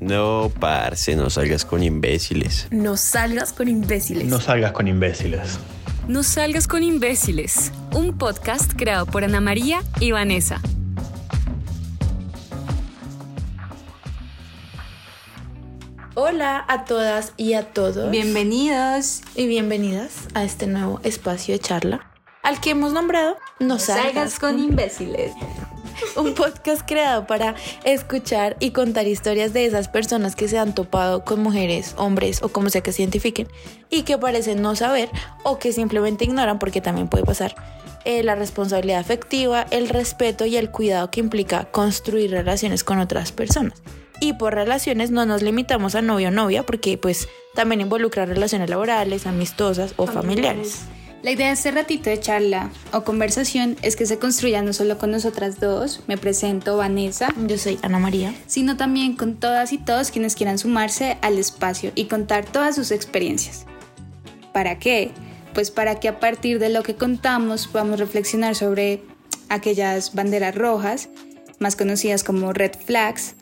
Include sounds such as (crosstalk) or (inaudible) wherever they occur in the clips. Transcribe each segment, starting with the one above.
No, parce, no salgas con imbéciles. No salgas con imbéciles. No salgas con imbéciles. No salgas con imbéciles. Un podcast creado por Ana María y Vanessa. Hola a todas y a todos. Bienvenidos y bienvenidas a este nuevo espacio de charla al que hemos nombrado No, salgas, con imbéciles. (laughs) un podcast creado para escuchar y contar historias de esas personas que se han topado con mujeres, hombres o como sea que se identifiquen y que parecen no saber o que simplemente ignoran porque también puede pasar eh, la responsabilidad afectiva, el respeto y el cuidado que implica construir relaciones con otras personas. Y por relaciones no nos limitamos a novio o novia porque pues también involucra relaciones laborales, amistosas o familiares. La idea de este ratito de charla o conversación es que se construya no solo con nosotras dos, me presento Vanessa, Yo soy Ana María. sino también con todas y todos quienes quieran sumarse al espacio y contar todas sus experiencias. ¿Para qué? Pues para que a partir de lo que contamos podamos reflexionar sobre aquellas banderas rojas, más conocidas como red flags,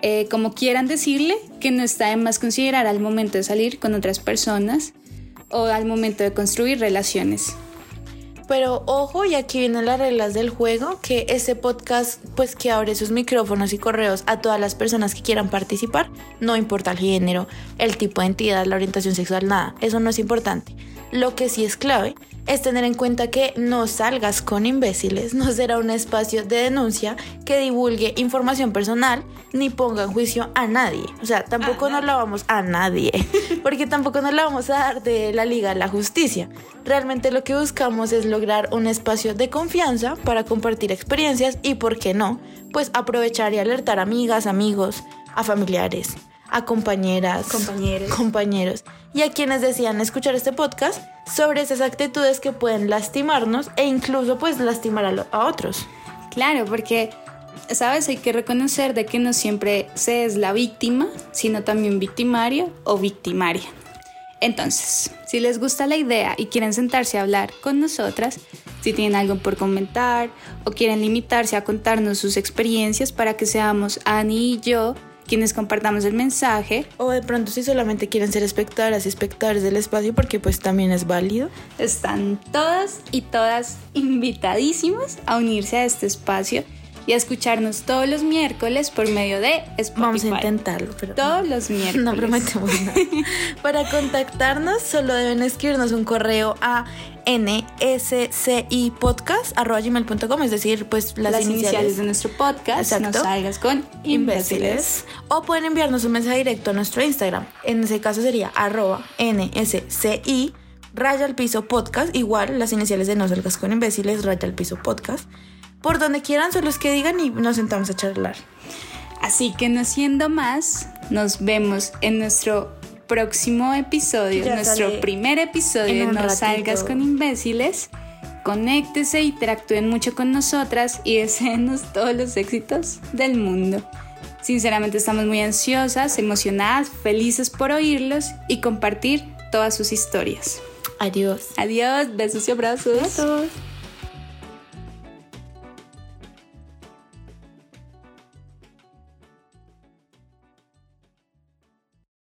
eh, como quieran decirle, que no está de más considerar al momento de salir con otras personas o al momento de construir relaciones. Pero ojo, y aquí vienen las reglas del juego, que este podcast pues que abre sus micrófonos y correos a todas las personas que quieran participar, no importa el género, el tipo de entidad, la orientación sexual, nada, eso no es importante. Lo que sí es clave es tener en cuenta que no salgas con imbéciles, no será un espacio de denuncia que divulgue información personal ni ponga en juicio a nadie. O sea, tampoco nos la vamos a nadie, (laughs) porque tampoco nos la vamos a dar de la Liga a la Justicia. Realmente lo que buscamos es lograr un espacio de confianza para compartir experiencias y, ¿por qué no? Pues aprovechar y alertar a amigas, amigos, a familiares, a compañeras, Compañeros. compañeros y a quienes decían escuchar este podcast sobre esas actitudes que pueden lastimarnos e incluso pues lastimar a, lo- a otros. Claro, porque, sabes, hay que reconocer de que no siempre se es la víctima, sino también victimario o victimaria. Entonces, si les gusta la idea y quieren sentarse a hablar con nosotras, si tienen algo por comentar o quieren limitarse a contarnos sus experiencias para que seamos Ani y yo quienes compartamos el mensaje, O de pronto si solamente quieren ser espectadoras y espectadores del espacio porque pues también es válido. están todas y todas invitadísimas a unirse a este espacio y a escucharnos todos los miércoles por medio de Spotify. Vamos a intentarlo, pero Todos los (laughs) miércoles. no prometemos nada. (laughs) Para contactarnos solo deben escribirnos un correo a nscipodcast.gmail.com es decir, pues las, las, iniciales. iniciales de nuestro podcast. No Exacto. salgas con imbéciles. O pueden enviarnos un mensaje directo a nuestro Instagram. En ese caso sería arroba nsci raya al piso podcast. Igual las iniciales de no salgas con imbéciles raya al piso podcast. Por donde quieran, son los que digan y nos sentamos a charlar. Así que no siendo más, nos vemos en nuestro próximo episodio, Ya nuestro primer episodio de No ratito. salgas con imbéciles. Conéctese, interactúen mucho con nosotras y deseenos todos los éxitos del mundo. Sinceramente estamos muy ansiosas, emocionadas, felices por oírlos y compartir todas sus historias. Adiós. Adiós, besos y abrazos. Besos.